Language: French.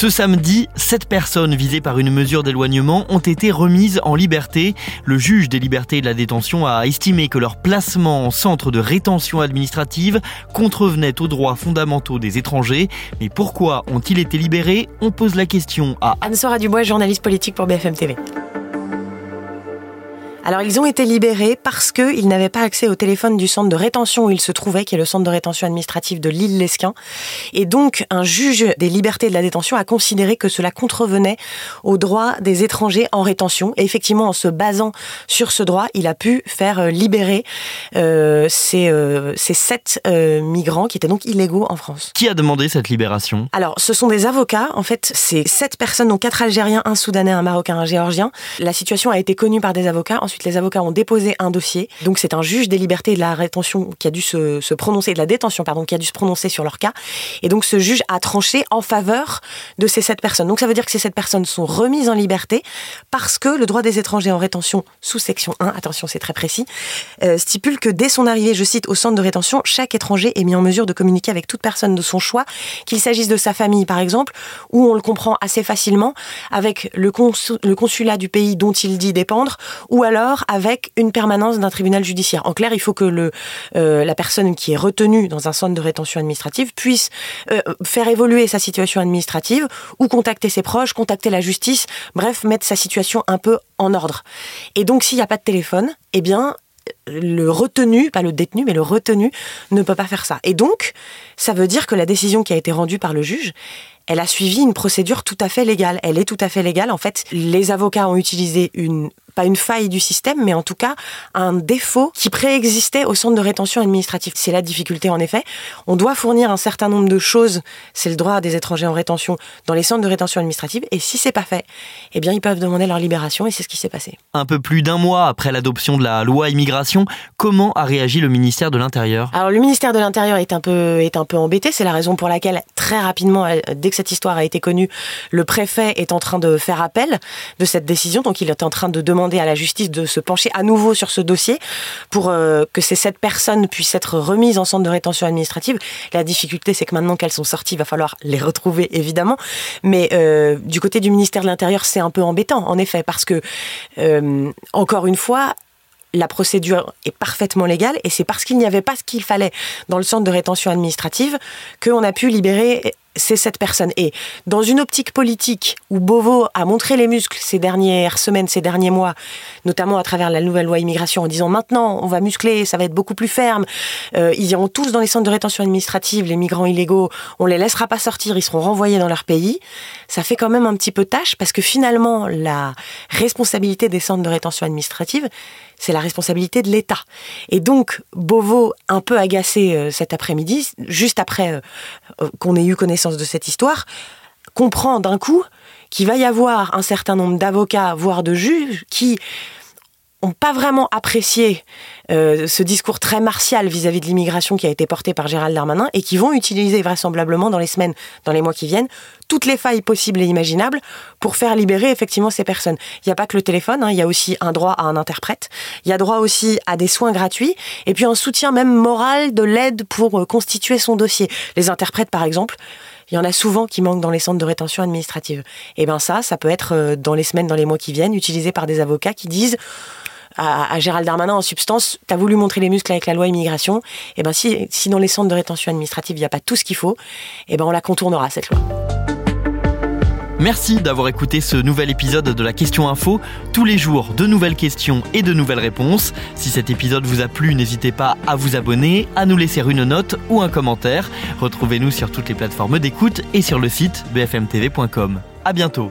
Ce samedi, sept personnes visées par une mesure d'éloignement ont été remises en liberté. Le juge des libertés et de la détention a estimé que leur placement en centre de rétention administrative contrevenait aux droits fondamentaux des étrangers. Mais pourquoi ont-ils été libérés? On pose la question à Anne-Sora Dubois, journaliste politique pour BFM TV. Alors ils ont été libérés parce qu'ils n'avaient pas accès au téléphone du centre de rétention où ils se trouvaient, qui est le centre de rétention administrative de l'île Lesquin. Et donc un juge des libertés de la détention a considéré que cela contrevenait aux droits des étrangers en rétention. Et effectivement, en se basant sur ce droit, il a pu faire euh, libérer euh, ces, euh, ces sept euh, migrants qui étaient donc illégaux en France. qui a demandé cette libération? Alors, ce sont des avocats. En fait, c'est sept personnes, dont quatre Algériens, un Soudanais, un Marocain, un Géorgien. La situation a été connue par des avocats. Ensuite, les avocats ont déposé un dossier. Donc, c'est un juge des libertés et de la rétention qui a dû se, prononcer, de la détention, pardon, qui a dû se prononcer sur leur cas. Et donc, ce juge a tranché en faveur de ces sept personnes. Donc, ça veut dire que ces sept personnes sont remises en liberté parce que le droit des étrangers en rétention sous section 1, attention, c'est très précis, euh, stipule que dès son arrivée, je cite, au centre de rétention, chaque étranger est mis en mesure de communiquer avec toute personne de son choix, qu'il s'agisse de sa famille par exemple, ou on le comprend assez facilement avec le, le consulat du pays dont il dit dépendre, ou alors avec une permanence d'un tribunal judiciaire. En clair, il faut que le, euh, la personne qui est retenue dans un centre de rétention administrative puisse euh, faire évoluer sa situation administrative, ou contacter ses proches, contacter la justice, bref, mettre sa situation un peu en ordre. Et donc, s'il n'y a pas de téléphone, eh bien, le retenu, pas le détenu, mais le retenu ne peut pas faire ça. Et donc, ça veut dire que la décision qui a été rendue par le juge, elle a suivi une procédure tout à fait légale. Elle est tout à fait légale. En fait, les avocats ont utilisé une pas une faille du système, mais en tout cas un défaut qui préexistait au centre de rétention administrative. C'est la difficulté en effet. On doit fournir un certain nombre de choses, c'est le droit des étrangers en rétention dans les centres de rétention administrative, et si c'est pas fait, eh bien ils peuvent demander leur libération, et c'est ce qui s'est passé. Un peu plus d'un mois après l'adoption de la loi immigration, comment a réagi le ministère de l'Intérieur? Alors le ministère de l'Intérieur est un peu est un peu embêté, c'est la raison pour laquelle très rapidement dès que cette histoire a été connue, le préfet est en train de faire appel de cette décision, donc il est en train de demander à la justice de se pencher à nouveau sur ce dossier pour euh, que ces sept personnes puissent être remises en centre de rétention administrative. La difficulté c'est que maintenant qu'elles sont sorties, il va falloir les retrouver évidemment, mais euh, du côté du ministère de l'Intérieur, c'est un peu embêtant en effet parce que euh, encore une fois, la procédure est parfaitement légale et c'est parce qu'il n'y avait pas ce qu'il fallait dans le centre de rétention administrative qu'on a pu libérer ces sept personnes. Et dans une optique politique où Beauvau a montré les muscles ces dernières semaines, ces derniers mois, notamment à travers la nouvelle loi immigration, en disant maintenant on va muscler, ça va être beaucoup plus ferme, euh, ils iront tous dans les centres de rétention administrative, les migrants illégaux, on les laissera pas sortir, ils seront renvoyés dans leur pays, ça fait quand même un petit peu tâche parce que finalement la responsabilité des centres de rétention administrative, c'est la responsabilité de l'État. Et donc, Beauvau, un peu agacé euh, cet après-midi, juste après euh, qu'on ait eu connaissance de cette histoire, comprend d'un coup qu'il va y avoir un certain nombre d'avocats, voire de juges, qui n'ont pas vraiment apprécié euh, ce discours très martial vis-à-vis de l'immigration qui a été porté par Gérald Darmanin et qui vont utiliser vraisemblablement dans les semaines, dans les mois qui viennent, toutes les failles possibles et imaginables pour faire libérer effectivement ces personnes. Il n'y a pas que le téléphone, hein, il y a aussi un droit à un interprète, il y a droit aussi à des soins gratuits et puis un soutien même moral de l'aide pour euh, constituer son dossier. Les interprètes par exemple, il y en a souvent qui manquent dans les centres de rétention administrative. Et ben ça, ça peut être euh, dans les semaines, dans les mois qui viennent, utilisé par des avocats qui disent à, Gérald Darmanin en substance, t'as voulu montrer les muscles avec la loi immigration, et ben si, dans les centres de rétention administrative il n'y a pas tout ce qu'il faut, et ben on la contournera cette loi. Merci d'avoir écouté ce nouvel épisode de la Question Info. Tous les jours, de nouvelles questions et de nouvelles réponses. Si cet épisode vous a plu, n'hésitez pas à vous abonner, à nous laisser une note ou un commentaire. Retrouvez-nous sur toutes les plateformes d'écoute et sur le site bfmtv.com. À bientôt.